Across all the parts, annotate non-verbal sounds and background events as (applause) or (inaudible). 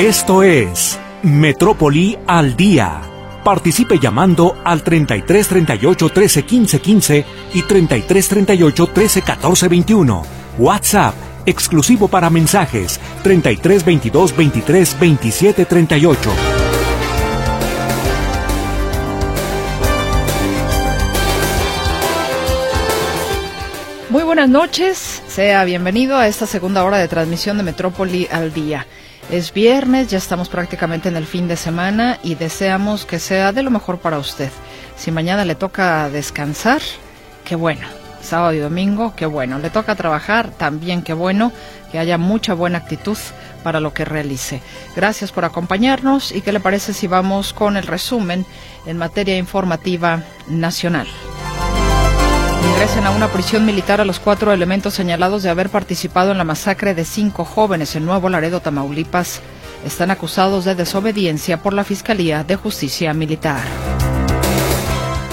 Esto es Metrópoli al Día. Participe llamando al 33 38 13 15 15 y 33 38 13 14 21. WhatsApp exclusivo para mensajes 33 22 23 27 38. Muy buenas noches, sea bienvenido a esta segunda hora de transmisión de Metrópoli al Día. Es viernes, ya estamos prácticamente en el fin de semana y deseamos que sea de lo mejor para usted. Si mañana le toca descansar, qué bueno. Sábado y domingo, qué bueno. Le toca trabajar, también qué bueno. Que haya mucha buena actitud para lo que realice. Gracias por acompañarnos y qué le parece si vamos con el resumen en materia informativa nacional. Ingresen a una prisión militar a los cuatro elementos señalados de haber participado en la masacre de cinco jóvenes en Nuevo Laredo, Tamaulipas. Están acusados de desobediencia por la Fiscalía de Justicia Militar.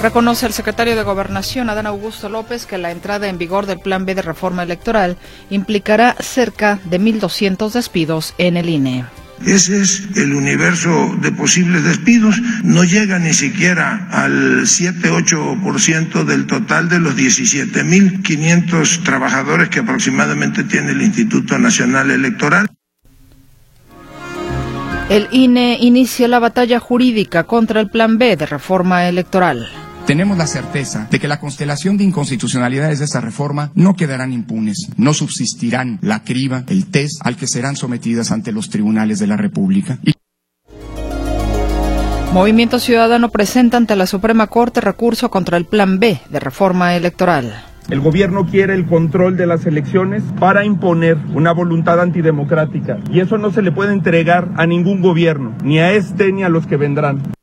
Reconoce el secretario de Gobernación, Adán Augusto López, que la entrada en vigor del Plan B de reforma electoral implicará cerca de 1.200 despidos en el INE. Ese es el universo de posibles despidos. No llega ni siquiera al 7-8% del total de los 17.500 trabajadores que aproximadamente tiene el Instituto Nacional Electoral. El INE inicia la batalla jurídica contra el Plan B de reforma electoral. Tenemos la certeza de que la constelación de inconstitucionalidades de esta reforma no quedarán impunes, no subsistirán la criba, el test al que serán sometidas ante los tribunales de la República. Y Movimiento Ciudadano presenta ante la Suprema Corte recurso contra el Plan B de reforma electoral. El gobierno quiere el control de las elecciones para imponer una voluntad antidemocrática y eso no se le puede entregar a ningún gobierno, ni a este ni a los que vendrán.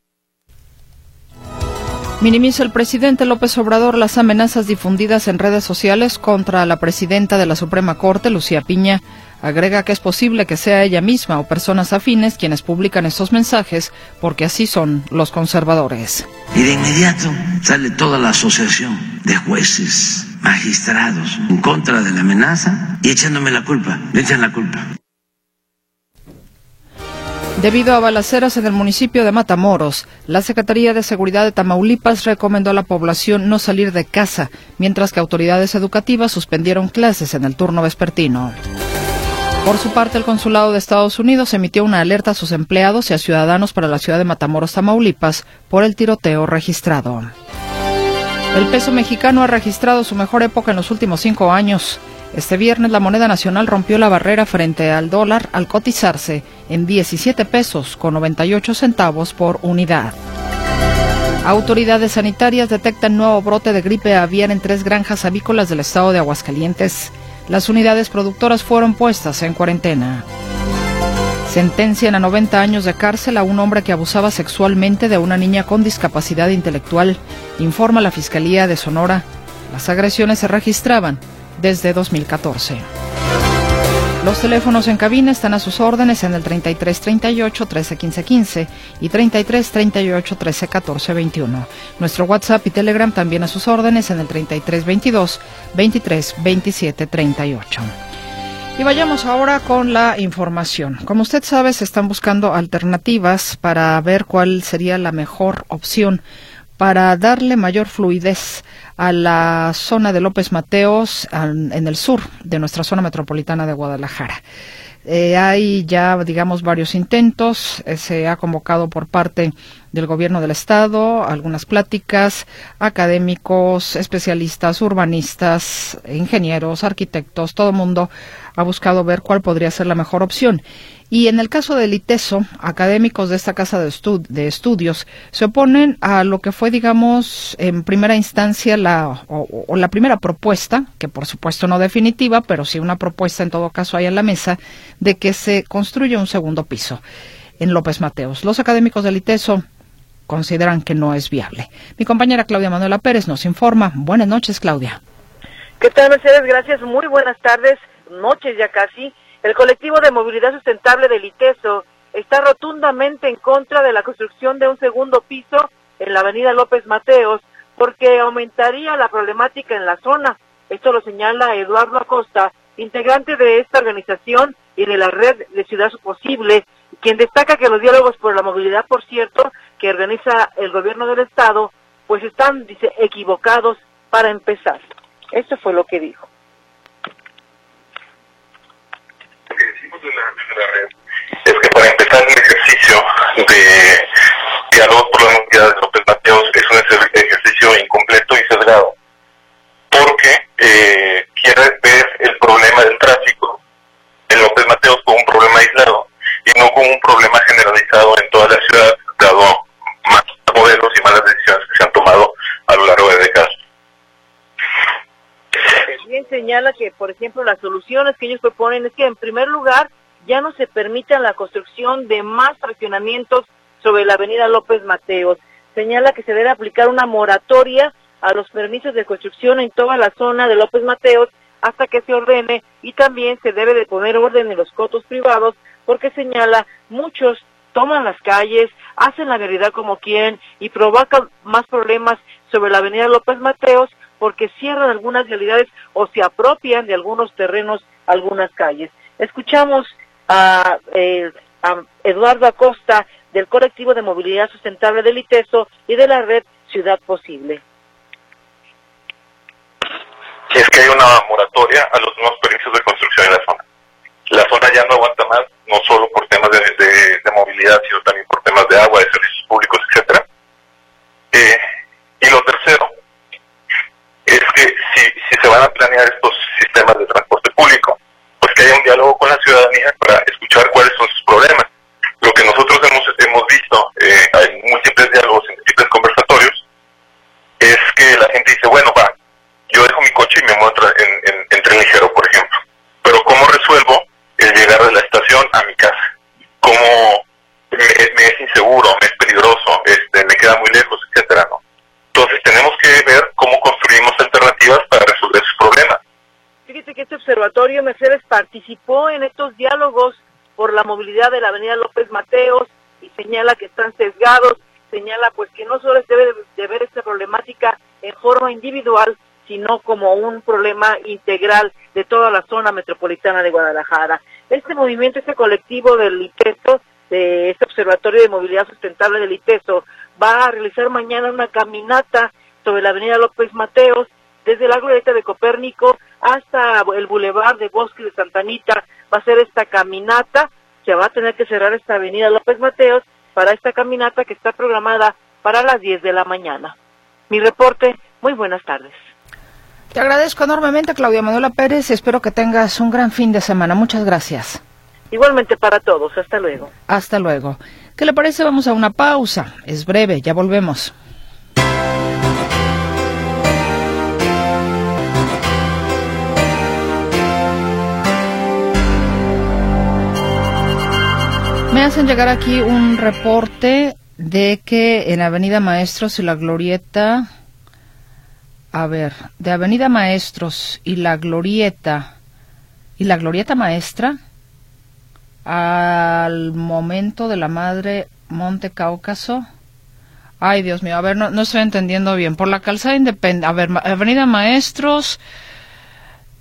Minimiza el presidente López Obrador las amenazas difundidas en redes sociales contra la presidenta de la Suprema Corte, Lucía Piña. Agrega que es posible que sea ella misma o personas afines quienes publican estos mensajes porque así son los conservadores. Y de inmediato sale toda la asociación de jueces, magistrados en contra de la amenaza y echándome la culpa, le echan la culpa. Debido a balaceras en el municipio de Matamoros, la Secretaría de Seguridad de Tamaulipas recomendó a la población no salir de casa, mientras que autoridades educativas suspendieron clases en el turno vespertino. Por su parte, el Consulado de Estados Unidos emitió una alerta a sus empleados y a ciudadanos para la ciudad de Matamoros, Tamaulipas, por el tiroteo registrado. El peso mexicano ha registrado su mejor época en los últimos cinco años. Este viernes la moneda nacional rompió la barrera frente al dólar al cotizarse en 17 pesos con 98 centavos por unidad. Autoridades sanitarias detectan nuevo brote de gripe aviar en tres granjas avícolas del estado de Aguascalientes. Las unidades productoras fueron puestas en cuarentena. Sentencian a 90 años de cárcel a un hombre que abusaba sexualmente de una niña con discapacidad intelectual, informa la Fiscalía de Sonora. Las agresiones se registraban desde 2014. Los teléfonos en cabina están a sus órdenes en el 33 38 13 15 15 y 33 38 13 14 21. Nuestro WhatsApp y Telegram también a sus órdenes en el 33 22 23 27 38. Y vayamos ahora con la información. Como usted sabe, se están buscando alternativas para ver cuál sería la mejor opción para darle mayor fluidez a la zona de López Mateos en el sur de nuestra zona metropolitana de Guadalajara. Eh, hay ya, digamos, varios intentos. Eh, se ha convocado por parte del gobierno del estado algunas pláticas, académicos, especialistas, urbanistas, ingenieros, arquitectos, todo el mundo ha buscado ver cuál podría ser la mejor opción. Y en el caso del ITESO, académicos de esta casa de, de, estudios se oponen a lo que fue, digamos, en primera instancia la, o, o, la primera propuesta, que por supuesto no definitiva, pero sí una propuesta en todo caso hay en la mesa, de que se construya un segundo piso en López Mateos. Los académicos del ITESO consideran que no es viable. Mi compañera Claudia Manuela Pérez nos informa. Buenas noches, Claudia. ¿Qué tal, Mercedes? Gracias. Muy buenas tardes, noches ya casi. El colectivo de movilidad sustentable del ITESO está rotundamente en contra de la construcción de un segundo piso en la avenida López Mateos porque aumentaría la problemática en la zona. Esto lo señala Eduardo Acosta, integrante de esta organización y de la red de Ciudad Posible, quien destaca que los diálogos por la movilidad, por cierto, que organiza el gobierno del Estado, pues están, dice, equivocados para empezar. Esto fue lo que dijo. Lo decimos de la, red es que para empezar el ejercicio de diálogo por la movilidad de López Mateos es un ejercicio incompleto y sesgado, porque eh, quiere ver el problema del tráfico en López Mateos como un problema aislado y no como un problema generalizado en toda la ciudad, dado más modelos y malas decisiones que se han tomado a lo largo de décadas. Señala que, por ejemplo, las soluciones que ellos proponen es que, en primer lugar, ya no se permita la construcción de más fraccionamientos sobre la avenida López Mateos. Señala que se debe aplicar una moratoria a los permisos de construcción en toda la zona de López Mateos hasta que se ordene y también se debe de poner orden en los cotos privados porque señala muchos toman las calles, hacen la realidad como quieren y provocan más problemas sobre la avenida López Mateos porque cierran algunas realidades o se apropian de algunos terrenos, algunas calles. Escuchamos a, eh, Eduardo Acosta del colectivo de movilidad sustentable del ITESO y de la red Ciudad Posible. es que hay una moratoria a los nuevos permisos de construcción en la zona. La zona ya no aguanta más, no solo por temas de, de, movilidad, sino también por temas de agua, de servicios públicos, etcétera. Eh, y lo tercero es que si, si se van a planear estos sistemas de transporte público, pues que haya un diálogo con la ciudadanía para escuchar cuáles son sus problemas. Lo que nosotros hemos, hemos visto, eh, hay múltiples diálogos, en múltiples conversatorios, es que la gente dice, bueno, va, yo dejo mi coche y me muevo en, en, tren ligero, por ejemplo. Pero ¿cómo resuelvo el llegar de la estación a mi casa? ¿Cómo me, es inseguro, me es peligroso, este, me queda muy lejos, etcétera, ¿no? Entonces tenemos que ver cómo construimos alternativas para resolver sus problemas. Fíjate que este observatorio Mercedes participó en estos diálogos por la movilidad de la avenida López Mateos y señala que están sesgados, señala pues que no solo se debe de ver esta problemática en forma individual, sino como un problema integral de toda la zona metropolitana de Guadalajara. Este movimiento, este colectivo del ITESO, de este Observatorio de Movilidad Sustentable del ITESO, va a realizar mañana una caminata sobre la avenida López Mateos, desde la glorieta de Copérnico hasta el bulevar de Bosque de Santanita, va a ser esta caminata, se va a tener que cerrar esta avenida López Mateos para esta caminata que está programada para las 10 de la mañana. Mi reporte, muy buenas tardes. Te agradezco enormemente, Claudia Manuela Pérez. Espero que tengas un gran fin de semana. Muchas gracias. Igualmente para todos. Hasta luego. Hasta luego. ¿Qué le parece? Vamos a una pausa. Es breve. Ya volvemos. Me hacen llegar aquí un reporte de que en Avenida Maestros y la Glorieta a ver, de Avenida Maestros y la Glorieta, y la Glorieta Maestra, al momento de la Madre Monte Cáucaso. Ay, Dios mío, a ver, no, no estoy entendiendo bien. Por la calzada independiente, a ver, Avenida Maestros,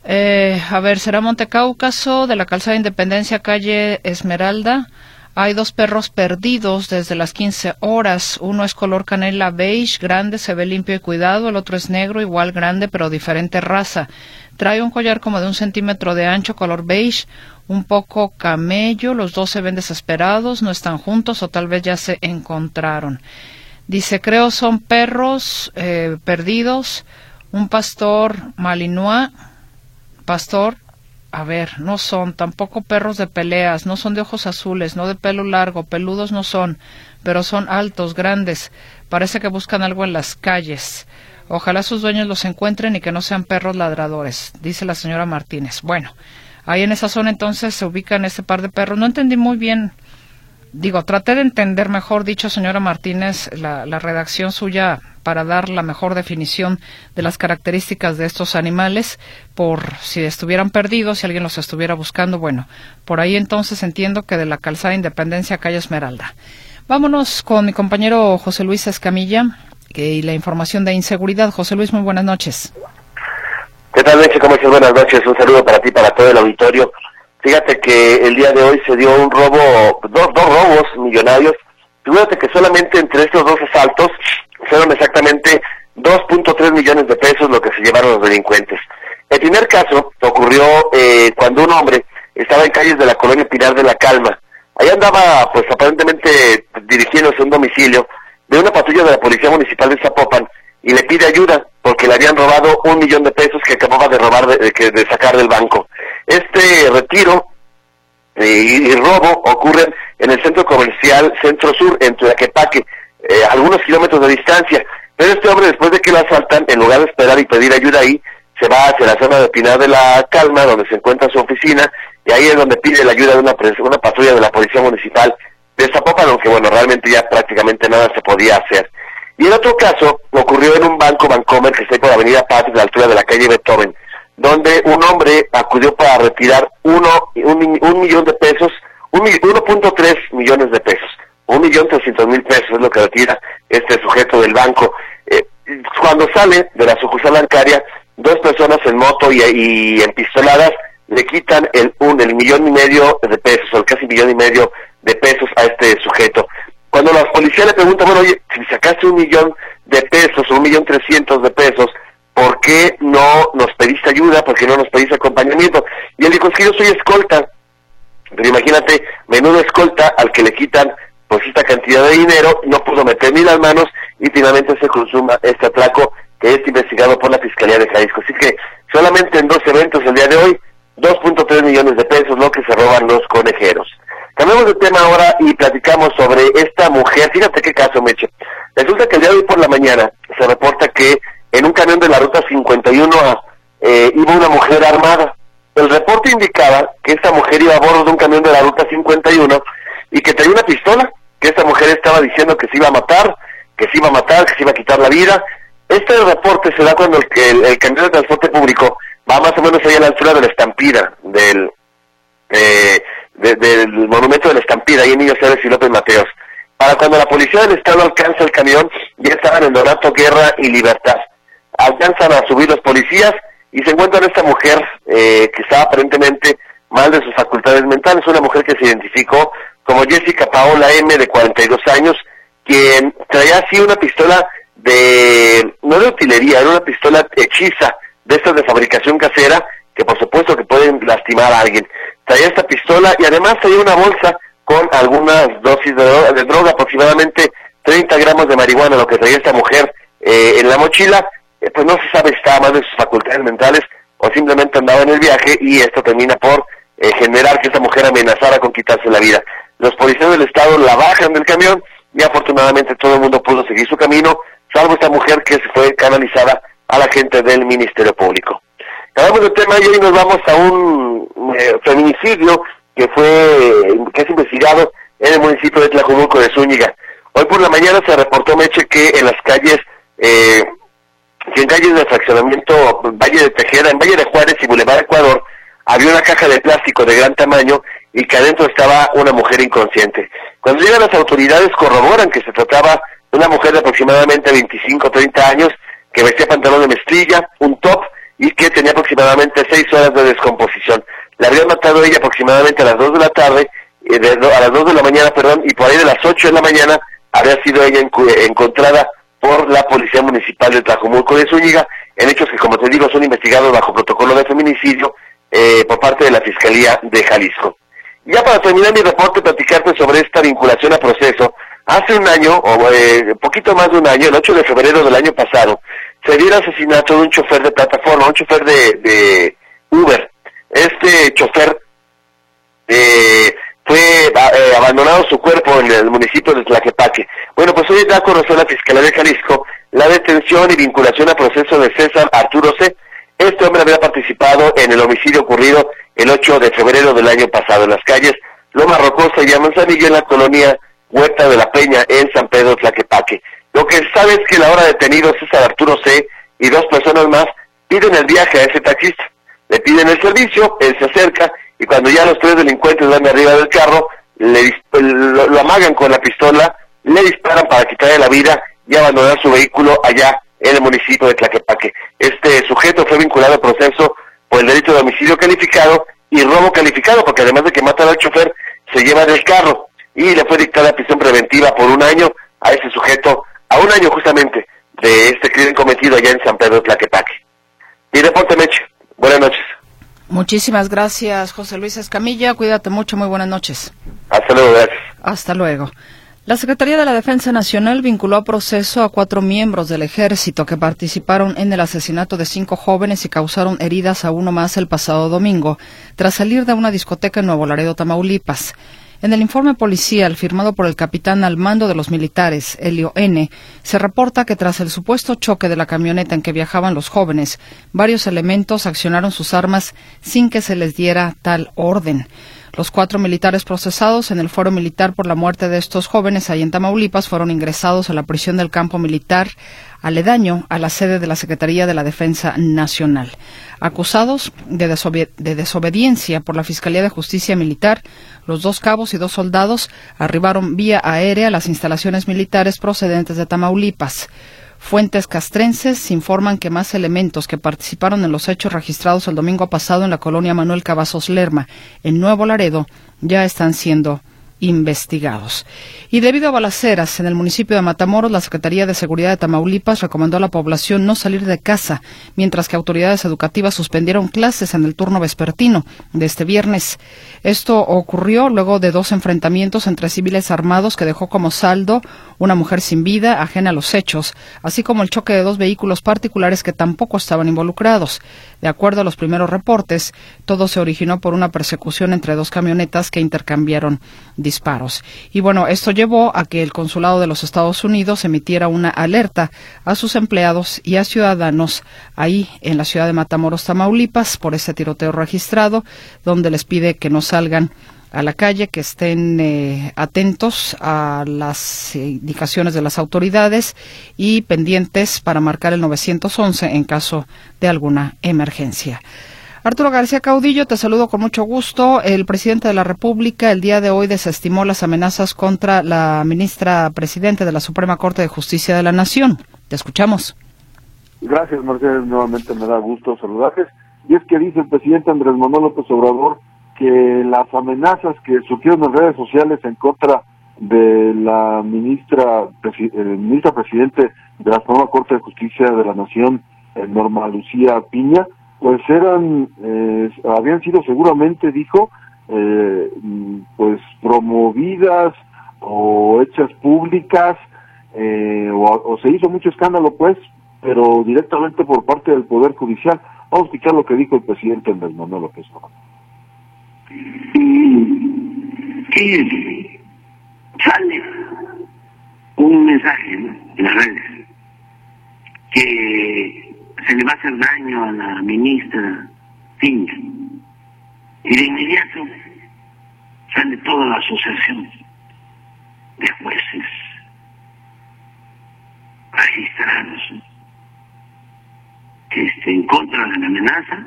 eh, a ver, será Monte Cáucaso, de la calzada Independencia, calle Esmeralda, hay dos perros perdidos desde las 15 horas. Uno es color canela beige, grande, se ve limpio y cuidado. El otro es negro, igual grande, pero diferente raza. Trae un collar como de un centímetro de ancho, color beige, un poco camello. Los dos se ven desesperados, no están juntos o tal vez ya se encontraron. Dice, creo son perros eh, perdidos. Un pastor malinois, pastor a ver, no son tampoco perros de peleas, no son de ojos azules, no de pelo largo, peludos no son, pero son altos, grandes, parece que buscan algo en las calles. Ojalá sus dueños los encuentren y que no sean perros ladradores, dice la señora Martínez. Bueno, ahí en esa zona entonces se ubican ese par de perros. No entendí muy bien digo, traté de entender, mejor dicho, señora Martínez, la, la, redacción suya para dar la mejor definición de las características de estos animales, por si estuvieran perdidos, si alguien los estuviera buscando. Bueno, por ahí entonces entiendo que de la calzada Independencia, calle Esmeralda. Vámonos con mi compañero José Luis Escamilla y la información de inseguridad. José Luis, muy buenas noches. ¿Qué tal, Leche? ¿Cómo estás? Buenas noches. Un saludo para ti, para todo el auditorio. Fíjate que el día de hoy se dio un robo, dos, dos robos millonarios. Fíjate que solamente entre estos dos asaltos fueron exactamente 2.3 millones de pesos lo que se llevaron los delincuentes. El primer caso ocurrió eh, cuando un hombre estaba en calles de la colonia Pinar de la Calma. Ahí andaba, pues aparentemente dirigiéndose a un domicilio de una patrulla de la Policía Municipal de Zapopan y le pide ayuda porque le habían robado un millón de pesos que acababa de robar, de, de sacar del banco. Este retiro y, robo ocurren en el centro comercial Centro Sur, en Tlaquepaque, eh, algunos kilómetros de distancia. Pero este hombre, después de que lo asaltan, en lugar de esperar y pedir ayuda ahí, se va hacia la zona de Pinar de la Calma, donde se encuentra su oficina, y ahí es donde pide la ayuda de una, patrulla de la Policía Municipal de Zapopan, aunque bueno, realmente ya prácticamente nada se podía hacer. Y en otro caso, ocurrió en un banco Bancomer que está por la Avenida Paz, a la altura de la calle Beethoven, donde un hombre acudió para retirar uno, un, millón de pesos, 1.3 millones de pesos, un millón trescientos mil pesos es lo que retira este sujeto del banco. Eh, cuando sale de la sucursal bancaria, dos personas en moto y, y empistoladas le quitan el, un, el millón y medio de pesos, o el casi millón y medio de pesos a este sujeto. Cuando la policía le pregunta, bueno, oye, si sacaste un millón de pesos un millón trescientos de pesos, ¿por qué no nos pediste ayuda? ¿Por qué no nos pediste acompañamiento? Y él dijo, es que yo soy escolta. Pero imagínate, menudo escolta al que le quitan pues esta cantidad de dinero, no pudo meter ni las manos y finalmente se consuma este atraco que es investigado por la Fiscalía de Jalisco. Así que solamente en dos eventos el día de hoy, 2.3 millones de pesos lo que se roban los conejeros. Cambiamos de tema ahora y platicamos sobre esta mujer. Fíjate qué caso, Meche. Resulta que el día de hoy por la mañana se reporta que en un camión de la ruta 51 eh, iba una mujer armada. El reporte indicaba que esta mujer iba a bordo de un camión de la ruta 51 y que tenía una pistola, que esta mujer estaba diciendo que se iba a matar, que se iba a matar, que se iba a quitar la vida. Este reporte se da cuando el, el, camión de transporte público va más o menos ahí a la altura de la estampida, del, eh, del monumento de la estampida, ahí en Niño Ceres y López Mateos. Para cuando la policía del Estado alcanza el camión, ya estaban en Donato Guerra y Libertad alcanzan a subir los policías y se encuentran esta mujer eh, que estaba aparentemente mal de sus facultades mentales, una mujer que se identificó como Jessica Paola M, de 42 años, quien traía así una pistola de, no de utilería, era una pistola hechiza, de estas de fabricación casera, que por supuesto que pueden lastimar a alguien. Traía esta pistola y además traía una bolsa con algunas dosis de, de droga, aproximadamente 30 gramos de marihuana, lo que traía esta mujer eh, en la mochila, pues no se sabe si estaba mal de sus facultades mentales o simplemente andaba en el viaje y esto termina por eh, generar que esta mujer amenazara con quitarse la vida. Los policías del Estado la bajan del camión y afortunadamente todo el mundo pudo seguir su camino, salvo esta mujer que se fue canalizada a la gente del Ministerio Público. Acabamos de tema y hoy nos vamos a un eh, feminicidio que fue que es investigado en el municipio de Tlajumulco de Zúñiga. Hoy por la mañana se reportó Meche que en las calles eh, que en calles de fraccionamiento Valle de Tejeda, en Valle de Juárez y Boulevard Ecuador, había una caja de plástico de gran tamaño y que adentro estaba una mujer inconsciente. Cuando llegan las autoridades corroboran que se trataba de una mujer de aproximadamente 25 o 30 años que vestía pantalón de mezclilla, un top y que tenía aproximadamente 6 horas de descomposición. La habían matado ella aproximadamente a las 2 de la tarde, eh, a las 2 de la mañana, perdón, y por ahí de las 8 de la mañana había sido ella encontrada por la Policía Municipal de Tlajomulco de Zúñiga, en hechos que, como te digo, son investigados bajo protocolo de feminicidio eh, por parte de la Fiscalía de Jalisco. Ya para terminar mi reporte, platicarte sobre esta vinculación a proceso. Hace un año, o eh, poquito más de un año, el 8 de febrero del año pasado, se dio el asesinato de un chofer de plataforma, un chofer de, de Uber. Este chofer eh, fue eh, abandonado su cuerpo en el municipio de Tlaquepaque. Bueno, pues hoy da a conocer la Fiscalía de Jalisco la detención y vinculación a proceso de César Arturo C. Este hombre había participado en el homicidio ocurrido el 8 de febrero del año pasado en las calles Loma Rocosa y Amanzanillo en la colonia Huerta de la Peña en San Pedro Tlaquepaque. Lo que sabe es que la hora detenido César Arturo C. y dos personas más piden el viaje a ese taxista. Le piden el servicio, él se acerca y cuando ya los tres delincuentes van arriba del carro, le, lo, amagan con la pistola, le disparan para quitarle la vida y abandonar su vehículo allá en el municipio de Tlaquepaque. Este sujeto fue vinculado al proceso por el delito de homicidio calificado y robo calificado, porque además de que matan al chofer, se lleva del carro y le fue dictada prisión preventiva por un año a ese sujeto, a un año justamente de este crimen cometido allá en San Pedro Tlaquepaque. Y reporte Meche. Muchísimas gracias, José Luis Escamilla. Cuídate mucho. Muy buenas noches. Hasta luego, gracias. Hasta luego. La Secretaría de la Defensa Nacional vinculó a proceso a cuatro miembros del ejército que participaron en el asesinato de cinco jóvenes y causaron heridas a uno más el pasado domingo, tras salir de una discoteca en Nuevo Laredo, Tamaulipas. En el informe policial firmado por el capitán al mando de los militares, Helio N., se reporta que tras el supuesto choque de la camioneta en que viajaban los jóvenes, varios elementos accionaron sus armas sin que se les diera tal orden. Los cuatro militares procesados en el foro militar por la muerte de estos jóvenes ahí en Tamaulipas fueron ingresados a la prisión del campo militar aledaño a la sede de la Secretaría de la Defensa Nacional. Acusados de, de, desobediencia por la Fiscalía de Justicia Militar, los dos cabos y dos soldados arribaron vía aérea a las instalaciones militares procedentes de Tamaulipas. Fuentes castrenses informan que más elementos que participaron en los hechos registrados el domingo pasado en la colonia Manuel Cavazos Lerma, en Nuevo Laredo, ya están siendo investigados. Y debido a balaceras en el municipio de Matamoros, la Secretaría de Seguridad de Tamaulipas recomendó a la población no salir de casa, mientras que autoridades educativas suspendieron clases en el turno vespertino de este viernes. Esto ocurrió luego de dos enfrentamientos entre civiles armados que dejó como saldo una mujer sin vida, ajena a los hechos, así como el choque de dos vehículos particulares que tampoco estaban involucrados. De acuerdo a los primeros reportes, todo se originó por una persecución entre dos camionetas que intercambiaron disparos. Y bueno, esto llevó a que el Consulado de los Estados Unidos emitiera una alerta a sus empleados y a ciudadanos ahí en la ciudad de Matamoros, Tamaulipas, por ese tiroteo registrado, donde les pide que no salgan a la calle, que estén eh, atentos a las indicaciones de las autoridades y pendientes para marcar el 911 en caso de alguna emergencia. Arturo García Caudillo, te saludo con mucho gusto. El presidente de la República el día de hoy desestimó las amenazas contra la ministra presidente de la Suprema Corte de Justicia de la Nación. Te escuchamos. Gracias, Mercedes. Nuevamente me da gusto saludarles. Y es que dice el presidente Andrés Manuel López Obrador que las amenazas que surgieron en redes sociales en contra de la ministra, eh, ministra presidente de la Suprema Corte de Justicia de la Nación, eh, Norma Lucía Piña, pues eran, eh, habían sido seguramente, dijo, pues promovidas o hechas públicas, o, o, se hizo mucho escándalo, pues, pero directamente por parte del Poder Judicial. Vamos a escuchar lo que dijo el presidente Andrés Manuel López Obrador y sale un mensaje en las redes que se le va a hacer daño a la ministra Piña y de inmediato sale toda la asociación de jueces registrados este, en contra de la amenaza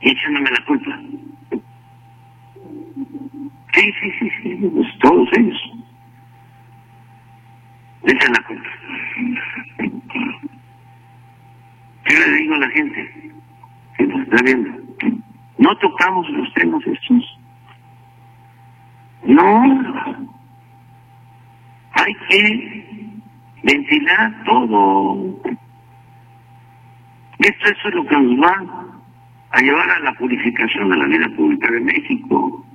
y echándome la culpa Sí, sí, sí, sí, pues todos ellos. Esa es la culpa. Yo le digo a la gente que nos está viendo, no tocamos los temas estos. No. Hay que ventilar todo. Esto, eso es lo que nos va a llevar a la purificación de la vida pública de México.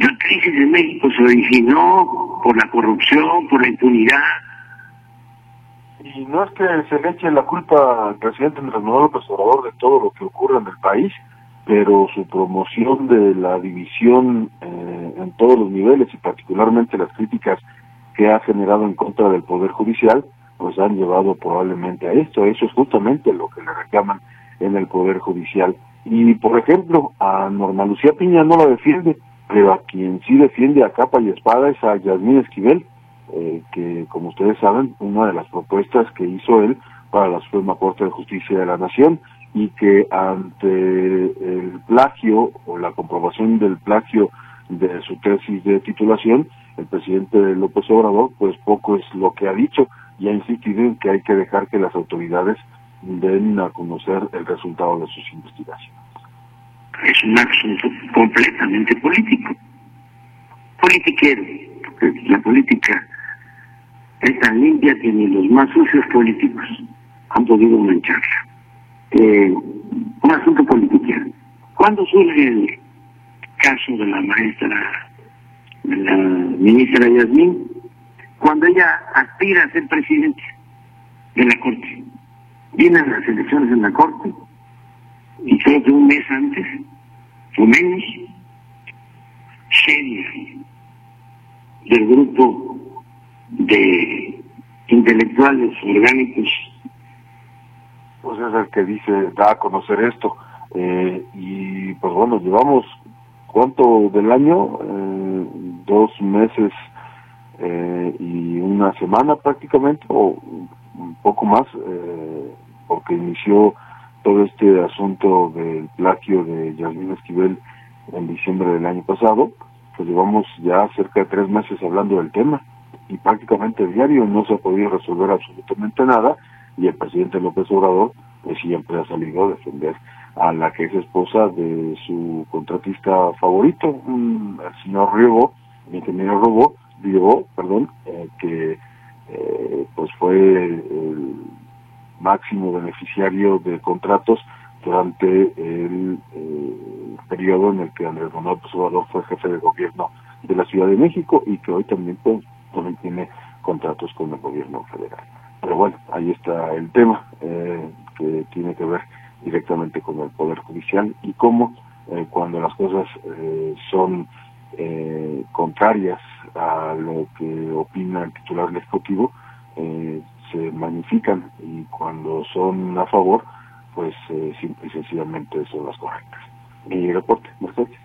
La crisis de México se originó por la corrupción, por la impunidad. Y no es que se le eche la culpa al presidente Andrés Manuel de todo lo que ocurre en el país, pero su promoción de la división eh, en todos los niveles y particularmente las críticas que ha generado en contra del Poder Judicial, pues han llevado probablemente a esto. Eso es justamente lo que le reclaman en el Poder Judicial. Y, por ejemplo, a Norma Lucía Piña no la defiende, pero a quien sí defiende a capa y espada es a Yasmín Esquivel, eh, que como ustedes saben, una de las propuestas que hizo él para la Suprema Corte de Justicia de la Nación y que ante el plagio o la comprobación del plagio de su tesis de titulación, el presidente López Obrador, pues poco es lo que ha dicho. y ha insistido en que hay que dejar que las autoridades den a conocer el resultado de sus investigaciones. Es un asunto completamente político, politiquero, porque la política es tan limpia que ni los más sucios políticos han podido mancharla. Eh, un asunto politiquero. ¿Cuándo surge el caso de la maestra, de la ministra Yasmín? Cuando ella aspira a ser presidente de la Corte. Vienen las elecciones en la Corte y creo que un mes antes, o menos, seria del grupo de intelectuales orgánicos. Pues es el que dice, da a conocer esto. Eh, y pues bueno, llevamos, ¿cuánto del año? Eh, dos meses eh, y una semana prácticamente, o un poco más, eh, porque inició todo este asunto del plagio de Yasmín Esquivel en diciembre del año pasado, pues llevamos ya cerca de tres meses hablando del tema y prácticamente diario no se ha podido resolver absolutamente nada y el presidente López Obrador pues siempre ha salido a defender a la que es esposa de su contratista favorito, el señor Riego, el ingeniero Robo, Riego, perdón, eh, que eh, pues fue el máximo beneficiario de contratos durante el eh, periodo en el que Andrés Manuel Obrador fue jefe de gobierno de la Ciudad de México y que hoy también, pues, también tiene contratos con el gobierno federal. Pero bueno, ahí está el tema eh, que tiene que ver directamente con el Poder Judicial y cómo eh, cuando las cosas eh, son contrarias a lo que opina el titular del Ejecutivo, se magnifican y cuando son a favor, pues eh, simple y sencillamente son las correctas. Mi reporte, Mercedes.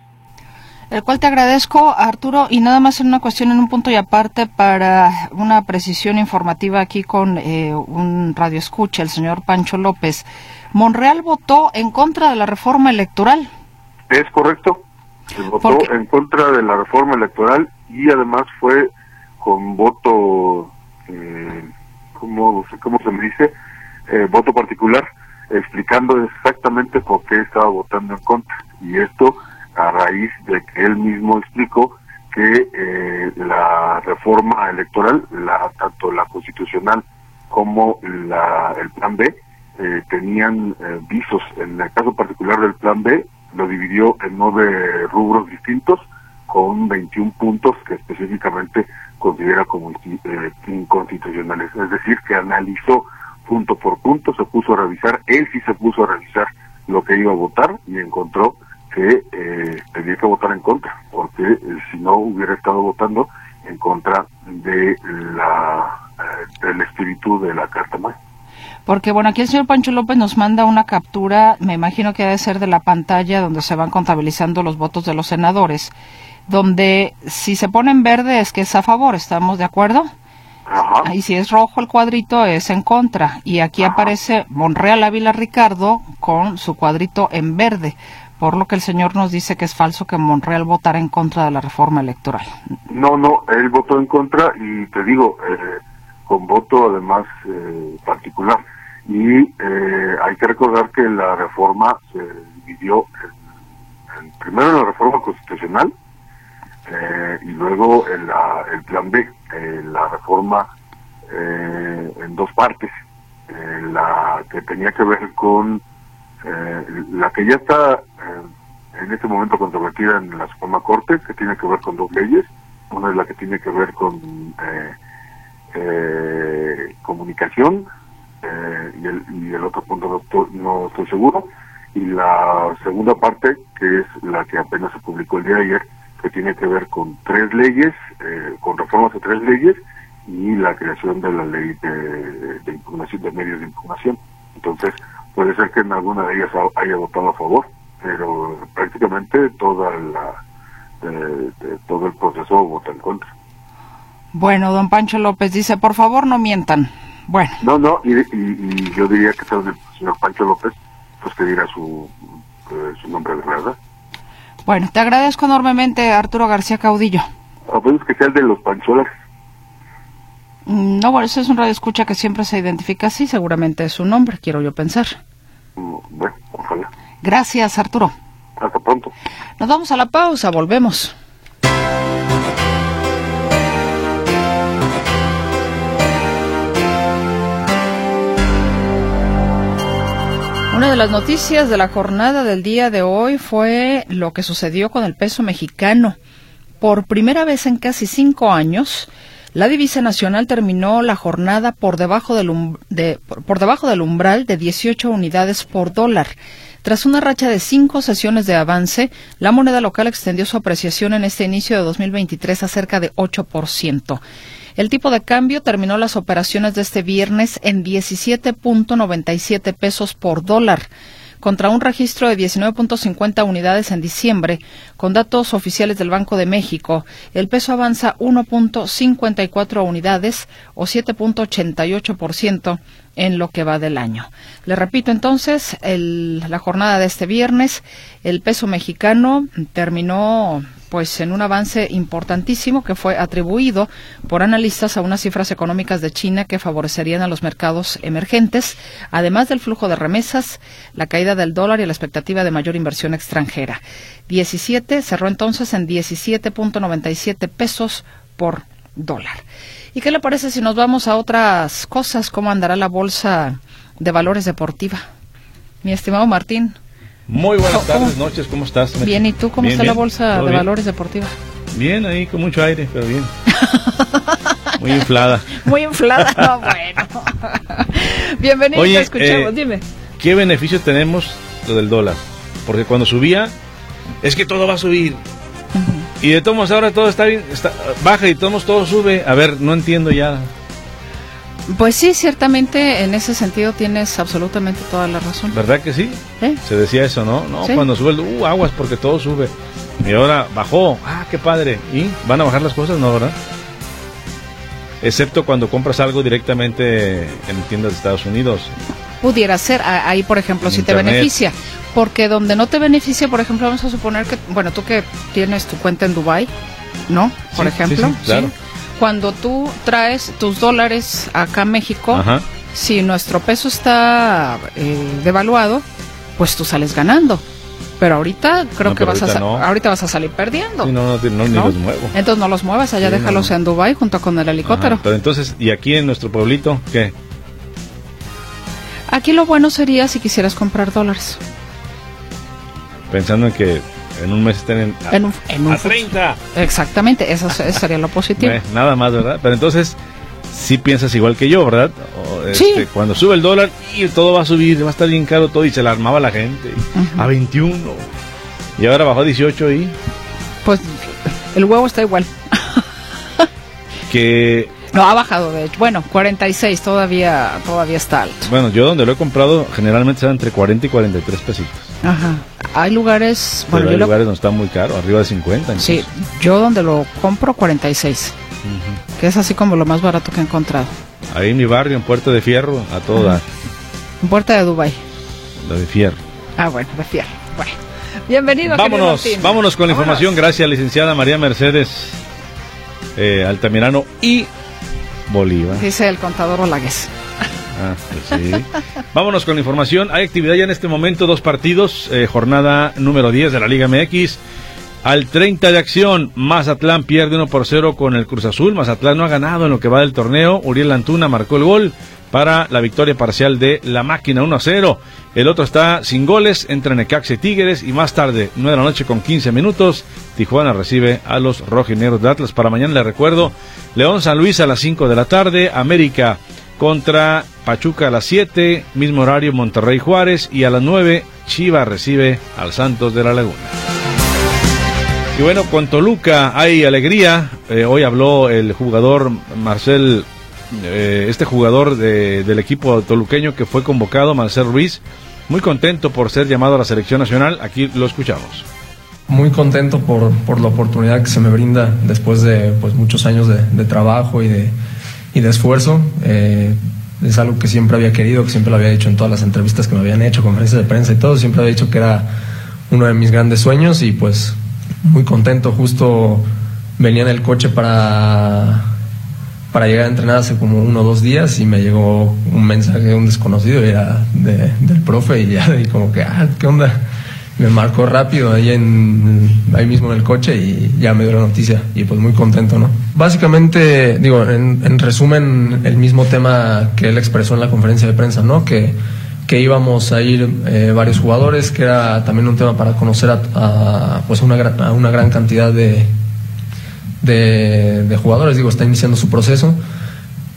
El cual te agradezco, Arturo, y nada más en una cuestión, en un punto y aparte, para una precisión informativa aquí con eh, un radio escucha, el señor Pancho López. Monreal votó en contra de la reforma electoral. Es correcto. Se votó en contra de la reforma electoral y además fue con voto, eh, ¿cómo, ¿cómo se me dice? Eh, voto particular, explicando exactamente por qué estaba votando en contra. Y esto a raíz de que él mismo explicó que eh, la reforma electoral, la, tanto la constitucional como la, el plan B, eh, tenían eh, visos. En el caso particular del plan B, lo dividió en nueve rubros distintos con 21 puntos que específicamente considera como eh, inconstitucionales. Es decir, que analizó punto por punto, se puso a revisar, él sí se puso a revisar lo que iba a votar y encontró que eh, tenía que votar en contra, porque eh, si no hubiera estado votando en contra de la eh, del espíritu de la Carta Magna. Porque, bueno, aquí el señor Pancho López nos manda una captura, me imagino que debe ser de la pantalla donde se van contabilizando los votos de los senadores, donde si se pone en verde es que es a favor, ¿estamos de acuerdo? Ajá. Y si es rojo el cuadrito es en contra. Y aquí aparece Monreal Ávila Ricardo con su cuadrito en verde, por lo que el señor nos dice que es falso que Monreal votara en contra de la reforma electoral. No, no, él votó en contra y te digo, eh, con voto además eh, particular. Y eh, hay que recordar que la reforma se dividió en, en- primero en la reforma constitucional eh, y luego en la, el plan B, eh, la reforma eh, en dos partes. Eh, la que tenía que ver con eh, la que ya está en este momento controvertida en la Suprema Corte, que tiene que ver con dos leyes. Una es la que tiene que ver con comunicación y, el, y el otro punto no estoy, no estoy seguro. Y la segunda parte, que es la que apenas se publicó el día de ayer, que tiene que ver con tres leyes, eh, con reformas de tres leyes y la creación de la ley de, de impugnación de medios de impugnación. Entonces, puede ser que en alguna de ellas ha- haya votado a favor, pero prácticamente toda la de- de todo el proceso vota en contra. Bueno, don Pancho López dice, por favor no mientan. Bueno, No, no, y, y- y yo diría que el señor Pancho López, pues que dirá su, eh, su nombre de verdad. Bueno, te agradezco enormemente, Arturo García Caudillo. A menos que sea el de los pancholas. Mm, No, bueno, ese es un radio escucha que siempre se identifica así, seguramente es su nombre, quiero yo pensar. Mm, Bueno, ojalá. Gracias, Arturo. Hasta pronto. Nos vamos a la pausa, volvemos. Una de las noticias de la jornada del día de hoy fue lo que sucedió con el peso mexicano. Por primera vez en casi cinco años, la divisa nacional terminó la jornada por debajo del, um- de- por- debajo del umbral de 18 unidades por dólar. Tras una racha de cinco sesiones de avance, la moneda local extendió su apreciación en este inicio de 2023 a cerca de 8%. El tipo de cambio terminó las operaciones de este viernes en 17.97 pesos por dólar, contra un registro de 19.50 unidades en diciembre. Con datos oficiales del Banco de México, el peso avanza 1.54 unidades o 7.88% en lo que va del año. Le repito entonces, el- la jornada de este viernes, el peso mexicano terminó pues en un avance importantísimo que fue atribuido por analistas a unas cifras económicas de China que favorecerían a los mercados emergentes, además del flujo de remesas, la caída del dólar y la expectativa de mayor inversión extranjera. 17 cerró entonces en 17.97 pesos por dólar. ¿Y qué le parece si nos vamos a otras cosas? ¿Cómo andará la bolsa de valores deportiva? Mi estimado Martín. Muy buenas ¿Cómo- tardes, noches, ¿cómo estás? Bien, ¿y tú cómo Bien, está la bolsa de bien. valores deportiva? Bien, ahí con mucho aire, pero bien. (laughs) Muy inflada. Muy inflada, no, bueno. (laughs) Bienvenido, Oye, te escuchamos, eh, dime. ¿Qué beneficio tenemos lo del dólar? Porque cuando subía, es que todo va a subir. Y de todos ahora todo está bien, está, baja y de todos todo sube. A ver, no entiendo ya. Pues sí, ciertamente en ese sentido tienes absolutamente toda la razón. ¿Verdad que sí? ¿Eh? Se decía eso, ¿no? No, Sí. cuando sube el uh, aguas porque todo sube. Y ahora bajó. Ah, qué padre. ¿Y van a bajar las cosas? No, ¿verdad? Excepto cuando compras algo directamente en tiendas de Estados Unidos. Pudiera ser, ahí por ejemplo, En si te beneficia. Porque donde no te beneficia, por ejemplo, vamos a suponer que, bueno, tú que tienes tu cuenta en Dubai, ¿no? Por Sí, sí, ejemplo, sí, claro. Cuando tú traes tus dólares acá a México, Ajá. si nuestro peso está eh, devaluado, pues tú sales ganando. Pero ahorita creo No, que vas a ahorita sa- no. ahorita vas a salir perdiendo. Sí, no, no, ni los muevo. Entonces no los muevas, allá Sí, déjalos en Dubai junto con el helicóptero. Ajá, Pero entonces, ¿y aquí en nuestro pueblito qué? Aquí lo bueno sería si quisieras comprar dólares. Pensando en que en un mes estén en, a, En un- en un a fu- 30. Exactamente, eso, se- eso sería lo (laughs) positivo. Eh, nada más, ¿verdad? Pero entonces, sí piensas igual que yo, ¿verdad? O, Sí. este, Cuando sube el dólar y todo va a subir, va a estar bien caro todo y se la armaba la gente. A 21. Y ahora bajó a 18 y Pues el huevo está igual. que, No, ha bajado de hecho. Bueno, 46 todavía, todavía está alto. bueno, yo donde lo he comprado generalmente está entre 40 y 43 pesitos. Ajá. Hay lugares, Pero bueno, hay yo, lo- lugares donde está muy caro, arriba de 50. incluso. sí, yo donde lo compro 46, Ujú. que es así como lo más barato que he encontrado. Ahí en mi barrio, en Puerto de Fierro, a toda En Puerta de Dubai. lo de Fierro. Ah, bueno, de fierro. Bueno. Bienvenido. Vámonos, vámonos con la Vámonos. información. Gracias, licenciada María Mercedes eh, Altamirano y Bolívar. Dice el contador Olagues. Ah, pues sí. Vámonos con la información. Hay actividad ya en este momento, dos partidos, eh, jornada número 10 de la Liga MX. Al 30 de acción, Mazatlán pierde 1 por 0 con el Cruz Azul. Mazatlán no ha ganado en lo que va del torneo. Uriel Antuna marcó el gol para la victoria parcial de la máquina 1 a 0. El otro está sin goles entre Necaxa y Tigres. Y más tarde, 9 de la noche con 15 minutos, Tijuana recibe a los rojinegros de Atlas. Para mañana le recuerdo, León San Luis a las 5 de la tarde, América contra Pachuca a las 7, mismo horario Monterrey Juárez y a las 9 Chivas recibe al Santos de la Laguna. Y bueno, con Toluca hay alegría. Eh, hoy habló el jugador Marcel, eh, este jugador de- del equipo toluqueño que fue convocado, Marcel Ruiz, muy contento por ser llamado a la selección nacional. Aquí lo escuchamos. Muy contento por, por la oportunidad que se me brinda después de pues, muchos años de, trabajo y de, y de esfuerzo. Eh, es algo que siempre había querido, que siempre lo había dicho en todas las entrevistas que me habían hecho, conferencias de prensa y todo. Siempre había dicho que era uno de mis grandes sueños y pues muy contento. Justo venía en el coche para, para llegar a entrenar hace como uno o dos días y me llegó un mensaje de un desconocido y era del profe y ya y como que, ah, ¿qué onda? Me marcó rápido ahí, en, ahí mismo en el coche y ya me dio la noticia y pues muy contento, ¿no? Básicamente, digo, en, resumen, el mismo tema que él expresó en la conferencia de prensa, ¿no? Que, que íbamos a ir eh, varios jugadores, que era también un tema para conocer a, pues una, a una gran cantidad de, de, jugadores, digo, está iniciando su proceso.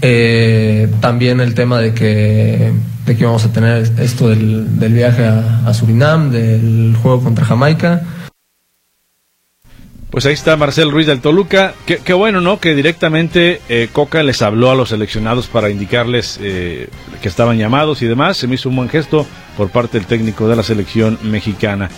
Eh, también el tema de que, de que vamos a tener esto del, del viaje a, Surinam, del juego contra Jamaica. Pues ahí está Marcel Ruiz del Toluca. Qué, bueno, ¿no? Que directamente eh, Coca les habló a los seleccionados para indicarles eh, que estaban llamados y demás. Se me hizo un buen gesto por parte del técnico de la selección mexicana.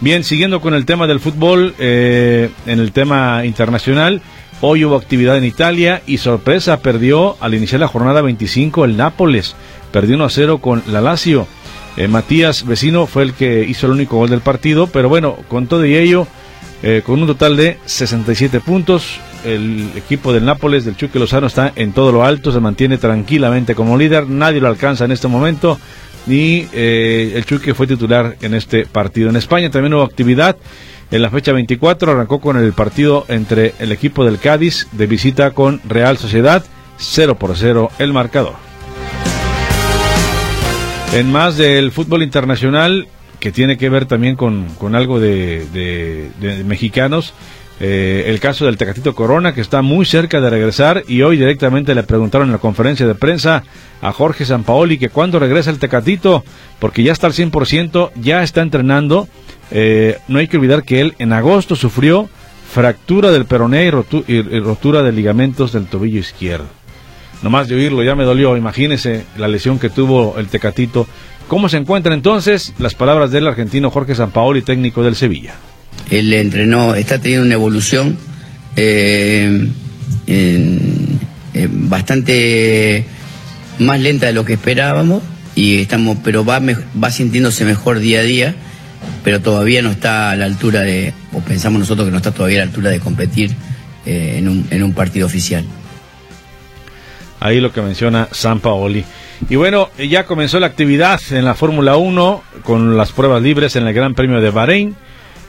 Bien, siguiendo con el tema del fútbol, eh, en el tema internacional, hoy hubo actividad en Italia y sorpresa, perdió al iniciar la jornada 25 el Nápoles, perdió 1 a 0 con la Lazio. Matías Vecino fue el que hizo el único gol del partido, pero bueno, con todo y ello, eh, con un total de 67 puntos, el equipo del Nápoles, del Chuque Lozano, está en todo lo alto, se mantiene tranquilamente como líder, nadie lo alcanza en este momento y eh, el Chuque fue titular en este partido. En España también hubo actividad. En la fecha 24 arrancó con el partido entre el equipo del Cádiz de visita con Real Sociedad, 0 por 0 el marcador. En más del fútbol internacional, que tiene que ver también con, algo de, de mexicanos, eh, el caso del Tecatito Corona, que está muy cerca de regresar, y hoy directamente le preguntaron en la conferencia de prensa a Jorge Sampaoli que cuándo regresa el Tecatito, porque ya está al 100%, ya está entrenando. Eh, no hay que olvidar que él en agosto sufrió fractura del peroné y, rotura de ligamentos del tobillo izquierdo. Nomás de oírlo ya me dolió, imagínese la lesión que tuvo el Tecatito. ¿Cómo se encuentra entonces? Las palabras del argentino Jorge Sampaoli, técnico del Sevilla. Él entrenó, está teniendo una evolución eh, bastante más lenta de lo que esperábamos y estamos, pero va, va sintiéndose mejor día a día, pero todavía no está a la altura de, o pensamos nosotros que no está todavía a la altura de competir eh, en, un, en un partido oficial. Ahí lo que menciona San Paoli. Y bueno, ya comenzó la actividad en la Fórmula 1 con las pruebas libres en el Gran Premio de Bahrein.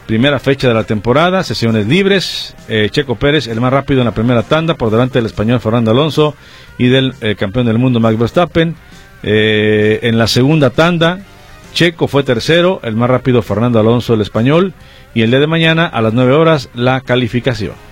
Primera fecha de la temporada, sesiones libres. Eh, Checo Pérez, el más rápido en la primera tanda, por delante del español Fernando Alonso y del eh, campeón del mundo Max Verstappen. Eh, en la segunda tanda, Checo fue tercero, el más rápido Fernando Alonso, el español. Y el día de mañana, a las 9 horas, la calificación.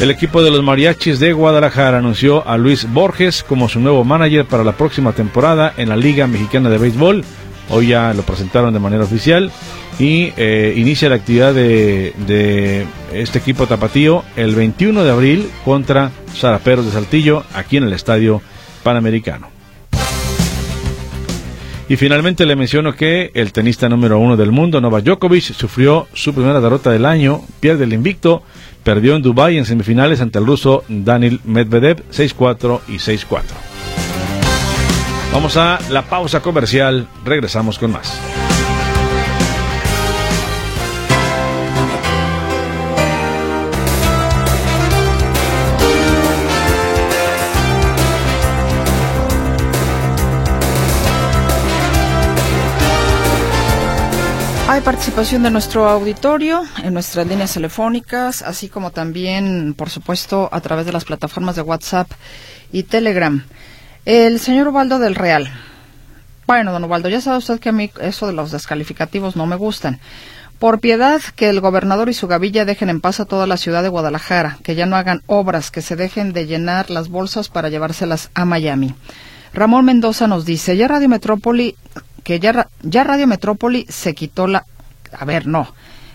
El equipo de los mariachis de Guadalajara anunció a Luis Borges como su nuevo manager para la próxima temporada en la Liga Mexicana de Béisbol. Hoy ya lo presentaron de manera oficial y eh, inicia la actividad de, este equipo tapatío el 21 de abril contra Zaraperos de Saltillo aquí en el Estadio Panamericano. Y finalmente le menciono que el tenista número uno del mundo, Novak Djokovic, sufrió su primera derrota del año, pierde el invicto, perdió en Dubái en semifinales ante el ruso Daniel Medvedev 6-4 y 6-4. Vamos a la pausa comercial, regresamos con más. Participación de nuestro auditorio en nuestras líneas telefónicas, así como también, por supuesto, a través de las plataformas de WhatsApp y Telegram. El señor Ubaldo del Real. Bueno, don Ubaldo, ya sabe usted que a mí eso de los descalificativos no me gustan. Por piedad que el gobernador y su gavilla dejen en paz a toda la ciudad de Guadalajara, que ya no hagan obras, que se dejen de llenar las bolsas para llevárselas a Miami. Ramón Mendoza nos dice, ya Radio Metrópoli que ya, ya Radio Metrópoli se quitó la... A ver, no.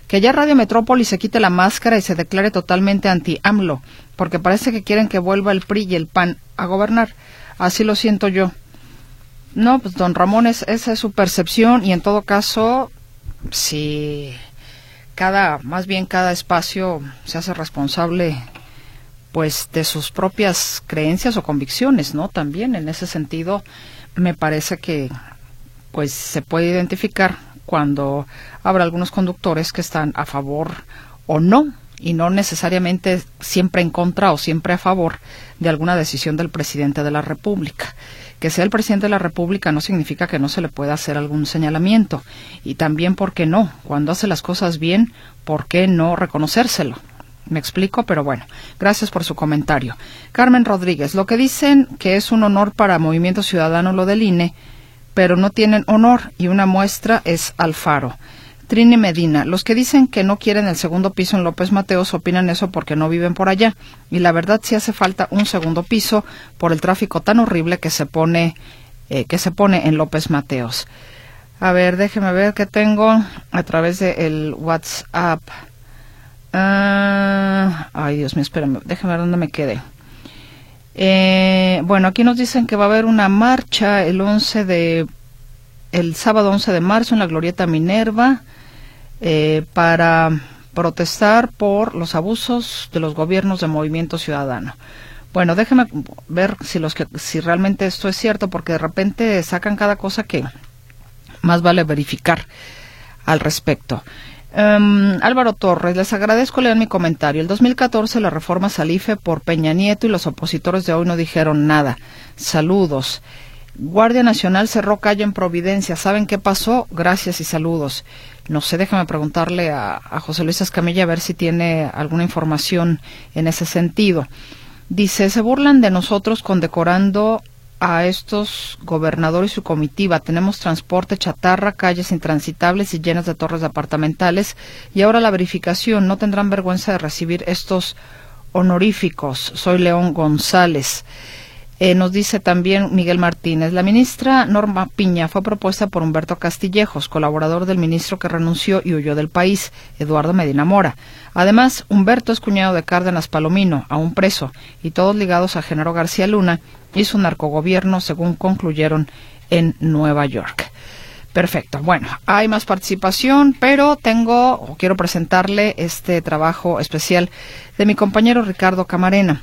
Que ya Radio Metrópoli se quite la máscara y se declare totalmente anti-AMLO, porque parece que quieren que vuelva el PRI y el PAN a gobernar. Así lo siento yo. No, pues don Ramón, esa es su percepción y en todo caso, si cada, más bien cada espacio se hace responsable pues de sus propias creencias o convicciones, ¿no? También en ese sentido me parece que pues se puede identificar cuando habrá algunos conductores que están a favor o no y no necesariamente siempre en contra o siempre a favor de alguna decisión del presidente de la República. Que sea el presidente de la República no significa que no se le pueda hacer algún señalamiento. Y también, ¿por qué no? Cuando hace las cosas bien, ¿por qué no reconocérselo? Me explico, pero bueno, gracias por su comentario. Carmen Rodríguez, lo que dicen que es un honor para Movimiento Ciudadano lo del INE, pero no tienen honor y una muestra es Alfaro. Trini Medina, los que dicen que no quieren el segundo piso en López Mateos opinan eso porque no viven por allá. Y la verdad sí hace falta un segundo piso por el tráfico tan horrible que se pone, eh, que se pone en López Mateos. A ver, déjeme ver qué tengo a través del WhatsApp. Ah, ay, Dios mío, espérame, déjame ver dónde me quedé. Eh, bueno, aquí nos dicen que va a haber una marcha el 11 de el sábado 11 de marzo en la Glorieta Minerva eh, para protestar por los abusos de los gobiernos de Movimiento Ciudadano. Bueno, déjeme ver si los que si realmente esto es cierto porque de repente sacan cada cosa que más vale verificar al respecto. Em, Álvaro Torres, les agradezco leer mi comentario. El 2014 la reforma Salife por Peña Nieto y los opositores de hoy no dijeron nada. Saludos. Guardia Nacional cerró calle en Providencia. ¿Saben qué pasó? Gracias y saludos. No sé, déjame preguntarle a, a José Luis Escamilla a ver si tiene alguna información en ese sentido. Dice, se burlan de nosotros condecorando a estos gobernadores y su comitiva. Tenemos transporte chatarra, calles intransitables y llenas de torres apartamentales. Y ahora la verificación. No tendrán vergüenza de recibir estos honoríficos. Soy León González. Eh, nos dice también Miguel Martínez, la ministra Norma Piña fue propuesta por Humberto Castillejos, colaborador del ministro que renunció y huyó del país, Eduardo Medina Mora. Además, Humberto es cuñado de Cárdenas Palomino, aún preso, y todos ligados a Genaro García Luna y su narcogobierno, según concluyeron en Nueva York. Perfecto. Bueno, hay más participación, pero tengo o quiero presentarle este trabajo especial de mi compañero Ricardo Camarena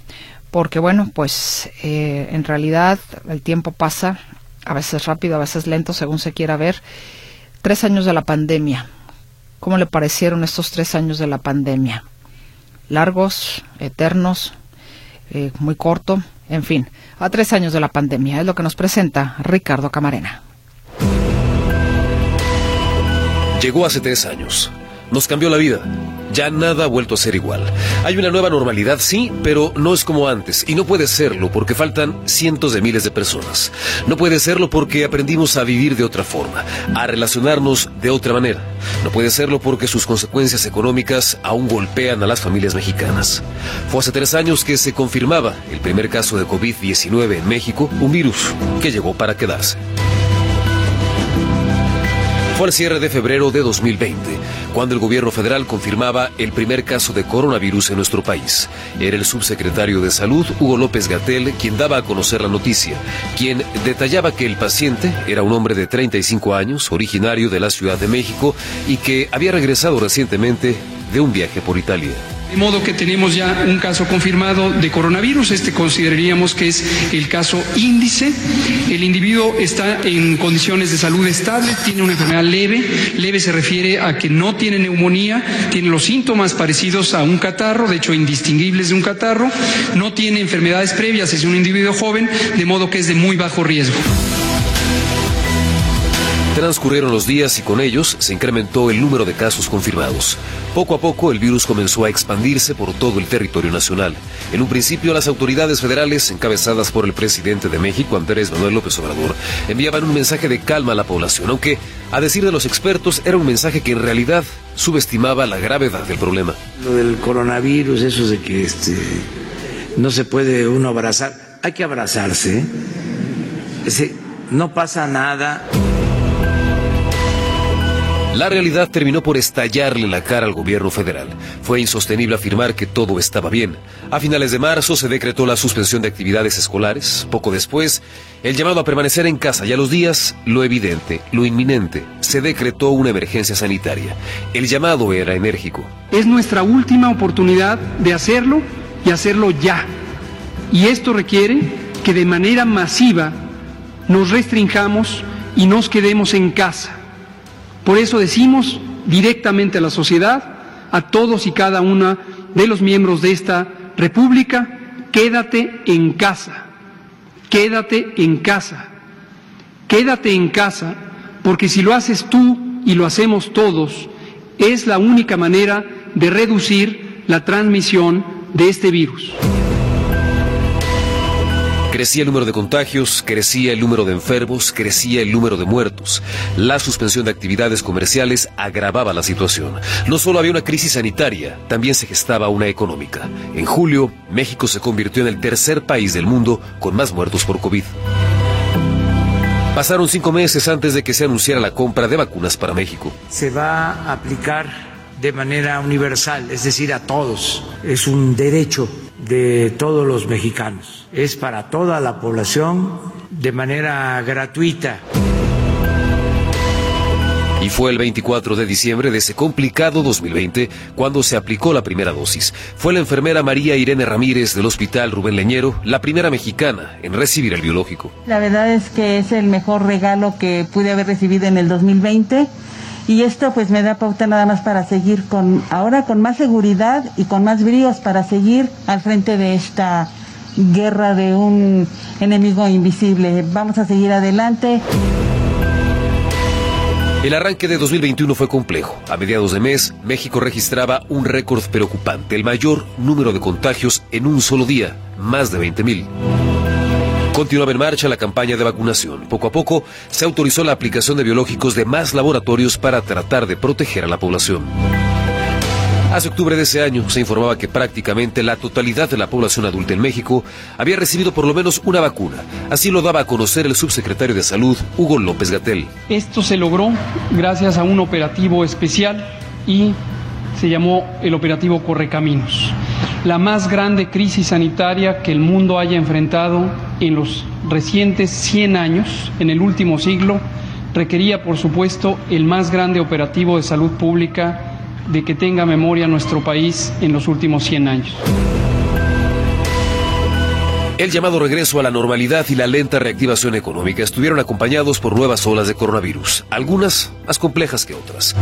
porque bueno, pues eh, en realidad el tiempo pasa, a veces rápido, a veces lento, según se quiera ver. Tres años de la pandemia. ¿Cómo le parecieron estos tres años de la pandemia? Largos, eternos, eh, muy corto, en fin, a tres años de la pandemia es lo que nos presenta Ricardo Camarena. Llegó hace tres años. Nos cambió la vida ya nada ha vuelto a ser igual. Hay una nueva normalidad, sí, pero no es como antes. Y no puede serlo porque faltan cientos de miles de personas. No puede serlo porque aprendimos a vivir de otra forma, a relacionarnos de otra manera. No puede serlo porque sus consecuencias económicas aún golpean a las familias mexicanas. Fue hace tres años que se confirmaba el primer caso de COVID-19 en México, un virus que llegó para quedarse. Fue al cierre de febrero de 2020, cuando el gobierno federal confirmaba el primer caso de coronavirus en nuestro país. Era el subsecretario de Salud, Hugo López Gatel, quien daba a conocer la noticia, quien detallaba que el paciente era un hombre de 35 años, originario de la Ciudad de México y que había regresado recientemente de un viaje por Italia. De modo que tenemos ya un caso confirmado de coronavirus. Este consideraríamos que es el caso índice. El individuo está en condiciones de salud estable, tiene una enfermedad leve. Leve se refiere a que no tiene neumonía, tiene los síntomas parecidos a un catarro, de hecho indistinguibles de un catarro. No tiene enfermedades previas, es un individuo joven, de modo que es de muy bajo riesgo. Transcurrieron los días y con ellos se incrementó el número de casos confirmados. Poco a poco el virus comenzó a expandirse por todo el territorio nacional. En un principio las autoridades federales, encabezadas por el presidente de México, Andrés Manuel López Obrador, enviaban un mensaje de calma a la población, aunque, a decir de los expertos, era un mensaje que en realidad subestimaba la gravedad del problema. Lo del coronavirus, eso de que este, no se puede uno abrazar, hay que abrazarse. ¿eh? no pasa nada. La realidad terminó por estallarle la cara al gobierno federal. Fue insostenible afirmar que todo estaba bien. A finales de marzo se decretó la suspensión de actividades escolares. Poco después, el llamado a permanecer en casa y a los días, lo evidente, lo inminente, se decretó una emergencia sanitaria. El llamado era enérgico. Es nuestra última oportunidad de hacerlo y hacerlo ya. Y esto requiere que de manera masiva nos restringamos y nos quedemos en casa por eso decimos directamente a la sociedad, a todos y cada una de los miembros de esta República, quédate en casa, quédate en casa, quédate en casa, porque si lo haces tú y lo hacemos todos, es la única manera de reducir la transmisión de este virus. Crecía el número de contagios, crecía el número de enfermos, crecía el número de muertos. La suspensión de actividades comerciales agravaba la situación. No solo había una crisis sanitaria, también se gestaba una económica. En julio, México se convirtió en el tercer país del mundo con más muertos por COVID. Pasaron cinco meses antes de que se anunciara la compra de vacunas para México. Se va a aplicar de manera universal, es decir, a todos. Es un derecho de todos los mexicanos. Es para toda la población de manera gratuita. Y fue el 24 de diciembre de ese complicado 2020 cuando se aplicó la primera dosis. Fue la enfermera María Irene Ramírez del Hospital Rubén Leñero, la primera mexicana en recibir el biológico. La verdad es que es el mejor regalo que pude haber recibido en el 2020 y esto pues me da pauta nada más para seguir con ahora con más seguridad y con más bríos para seguir al frente de esta guerra de un enemigo invisible. Vamos a seguir adelante. El arranque de 2021 fue complejo. A mediados de mes, México registraba un récord preocupante, el mayor número de contagios en un solo día, más de 20 mil. Continuaba en marcha la campaña de vacunación. Poco a poco se autorizó la aplicación de biológicos de más laboratorios para tratar de proteger a la población. Hace octubre de ese año se informaba que prácticamente la totalidad de la población adulta en México había recibido por lo menos una vacuna. Así lo daba a conocer el subsecretario de Salud, Hugo López Gatel. Esto se logró gracias a un operativo especial y se llamó el operativo Correcaminos. La más grande crisis sanitaria que el mundo haya enfrentado en los recientes 100 años, en el último siglo, requería, por supuesto, el más grande operativo de salud pública de que tenga memoria nuestro país en los últimos 100 años. El llamado regreso a la normalidad y la lenta reactivación económica estuvieron acompañados por nuevas olas de coronavirus, algunas más complejas que otras.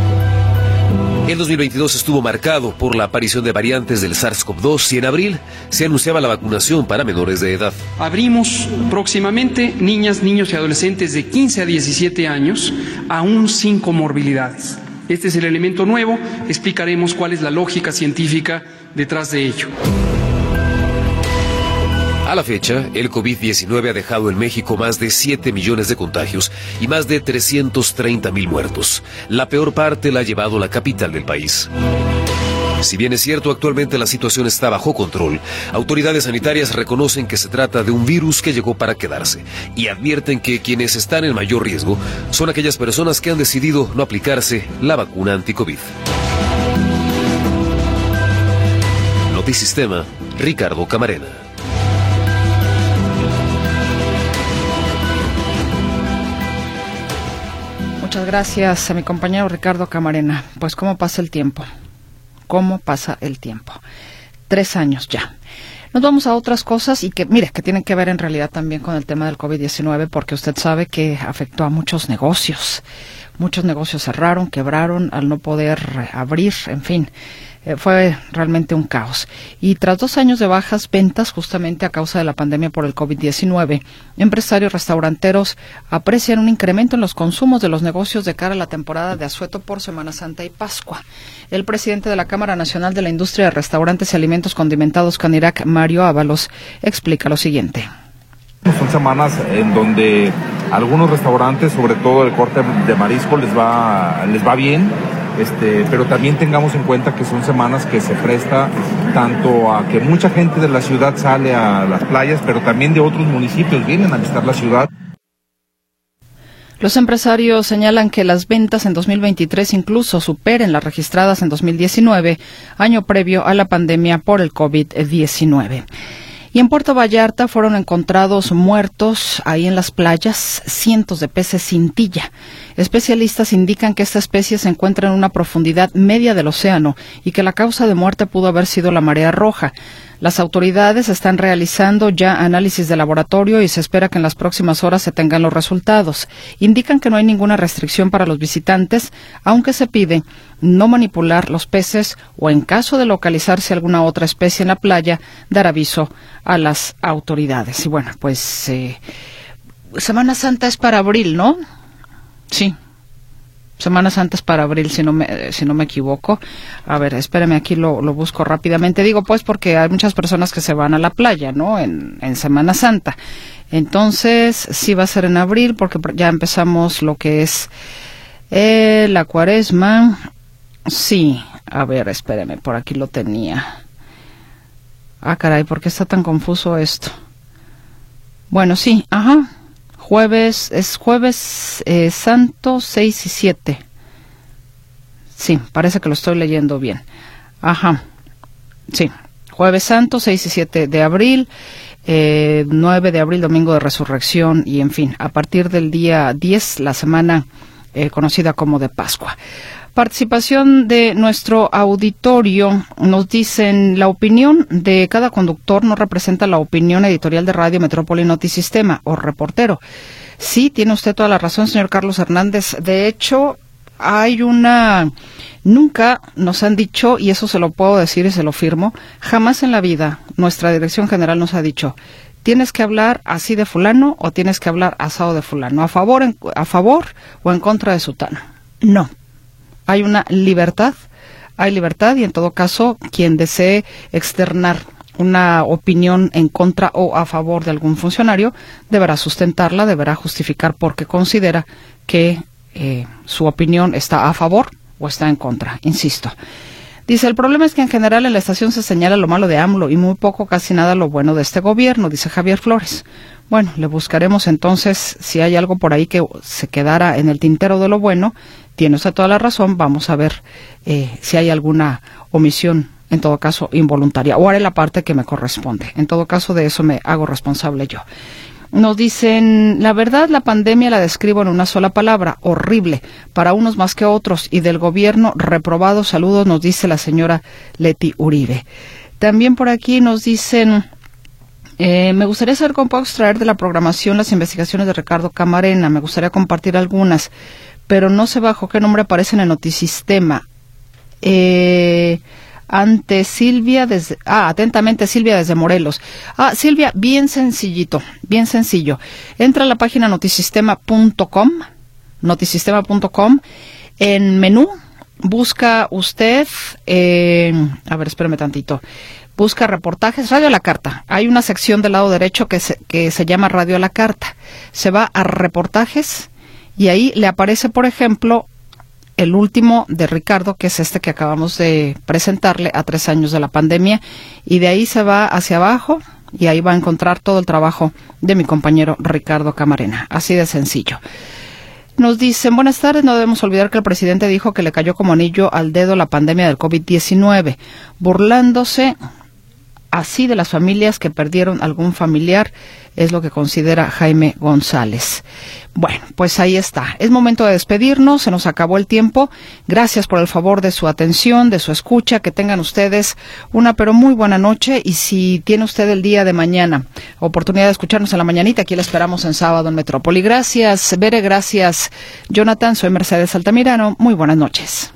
El 2022 estuvo marcado por la aparición de variantes del SARS-CoV-2 y en abril se anunciaba la vacunación para menores de edad. Abrimos próximamente niñas, niños y adolescentes de 15 a 17 años, aún sin comorbilidades. Este es el elemento nuevo, explicaremos cuál es la lógica científica detrás de ello. A la fecha, el COVID-19 ha dejado en México más de 7 millones de contagios y más de 330 mil muertos. La peor parte la ha llevado la capital del país. Si bien es cierto, actualmente la situación está bajo control, autoridades sanitarias reconocen que se trata de un virus que llegó para quedarse y advierten que quienes están en mayor riesgo son aquellas personas que han decidido no aplicarse la vacuna anti-COVID. Ricardo Camarena. Muchas gracias a mi compañero Ricardo Camarena. Pues cómo pasa el tiempo, cómo pasa el tiempo. Tres años ya. Nos vamos a otras cosas y que, mire, que tienen que ver en realidad también con el tema del COVID-19, porque usted sabe que afectó a muchos negocios. Muchos negocios cerraron, quebraron al no poder abrir, en fin. Eh, fue realmente un caos. Y tras dos años de bajas ventas, justamente a causa de la pandemia por el COVID-19, empresarios restauranteros aprecian un incremento en los consumos de los negocios de cara a la temporada de asueto por Semana Santa y Pascua. El presidente de la Cámara Nacional de la Industria de Restaurantes y Alimentos Condimentados Canirac, Mario Ábalos, explica lo siguiente. Son semanas en donde algunos restaurantes, sobre todo el corte de marisco, les va, les va bien, este, pero también tengamos en cuenta que son semanas que se presta tanto a que mucha gente de la ciudad sale a las playas, pero también de otros municipios vienen a visitar la ciudad. Los empresarios señalan que las ventas en 2023 incluso superen las registradas en 2019, año previo a la pandemia por el COVID-19. Y en Puerto Vallarta fueron encontrados muertos ahí en las playas cientos de peces cintilla. Especialistas indican que esta especie se encuentra en una profundidad media del océano y que la causa de muerte pudo haber sido la marea roja. Las autoridades están realizando ya análisis de laboratorio y se espera que en las próximas horas se tengan los resultados. Indican que no hay ninguna restricción para los visitantes, aunque se pide no manipular los peces o en caso de localizarse alguna otra especie en la playa, dar aviso a las autoridades. Y bueno, pues eh, Semana Santa es para abril, ¿no? Sí, Semanas antes para abril, si no me, si no me equivoco. A ver, espérame, aquí lo, lo busco rápidamente. Digo, pues, porque hay muchas personas que se van a la playa, ¿no? En, en Semana Santa. Entonces, sí va a ser en abril, porque ya empezamos lo que es eh, la cuaresma. Sí, a ver, espérame, por aquí lo tenía. Ah, caray, ¿por qué está tan confuso esto? Bueno, sí, ajá jueves, es jueves eh, santo 6 y 7. Sí, parece que lo estoy leyendo bien. Ajá, sí, jueves santo 6 y 7 de abril. Eh, 9 de abril, domingo de resurrección y en fin, a partir del día 10, la semana eh, conocida como de Pascua. Participación de nuestro auditorio. Nos dicen, la opinión de cada conductor no representa la opinión editorial de Radio Metrópoli Notisistema o reportero. Sí, tiene usted toda la razón, señor Carlos Hernández. De hecho, hay una... Nunca nos han dicho, y eso se lo puedo decir y se lo firmo, jamás en la vida nuestra dirección general nos ha dicho, tienes que hablar así de fulano o tienes que hablar asado de fulano, a favor, a favor o en contra de sutano. No, hay una libertad, hay libertad y en todo caso quien desee externar una opinión en contra o a favor de algún funcionario deberá sustentarla, deberá justificar por qué considera que eh, su opinión está a favor o está en contra, insisto. Dice, el problema es que en general en la estación se señala lo malo de AMLO y muy poco, casi nada lo bueno de este gobierno, dice Javier Flores. Bueno, le buscaremos entonces si hay algo por ahí que se quedara en el tintero de lo bueno. Tiene usted toda la razón. Vamos a ver eh, si hay alguna omisión, en todo caso involuntaria, o haré la parte que me corresponde. En todo caso, de eso me hago responsable yo. Nos dicen, la verdad, la pandemia la describo en una sola palabra, horrible, para unos más que otros, y del gobierno reprobado. Saludos, nos dice la señora Leti Uribe. También por aquí nos dicen, eh, me gustaría saber cómo puedo extraer de la programación las investigaciones de Ricardo Camarena. Me gustaría compartir algunas, pero no sé bajo qué nombre aparece en el notisistema. Eh, ante Silvia desde ah atentamente Silvia desde Morelos ah Silvia bien sencillito bien sencillo entra a la página notisistema.com notisistema.com en menú busca usted eh, a ver espérame tantito busca reportajes, Radio a la Carta. Hay una sección del lado derecho que se, que se llama Radio a la Carta. Se va a reportajes y ahí le aparece, por ejemplo, el último de Ricardo, que es este que acabamos de presentarle a tres años de la pandemia, y de ahí se va hacia abajo y ahí va a encontrar todo el trabajo de mi compañero Ricardo Camarena. Así de sencillo. Nos dicen, buenas tardes, no debemos olvidar que el presidente dijo que le cayó como anillo al dedo la pandemia del COVID-19, burlándose así de las familias que perdieron algún familiar, es lo que considera Jaime González. Bueno, pues ahí está. Es momento de despedirnos, se nos acabó el tiempo. Gracias por el favor de su atención, de su escucha, que tengan ustedes una pero muy buena noche y si tiene usted el día de mañana oportunidad de escucharnos en la mañanita, aquí la esperamos en sábado en Metrópoli. Gracias, Bere, gracias, Jonathan, soy Mercedes Altamirano. Muy buenas noches.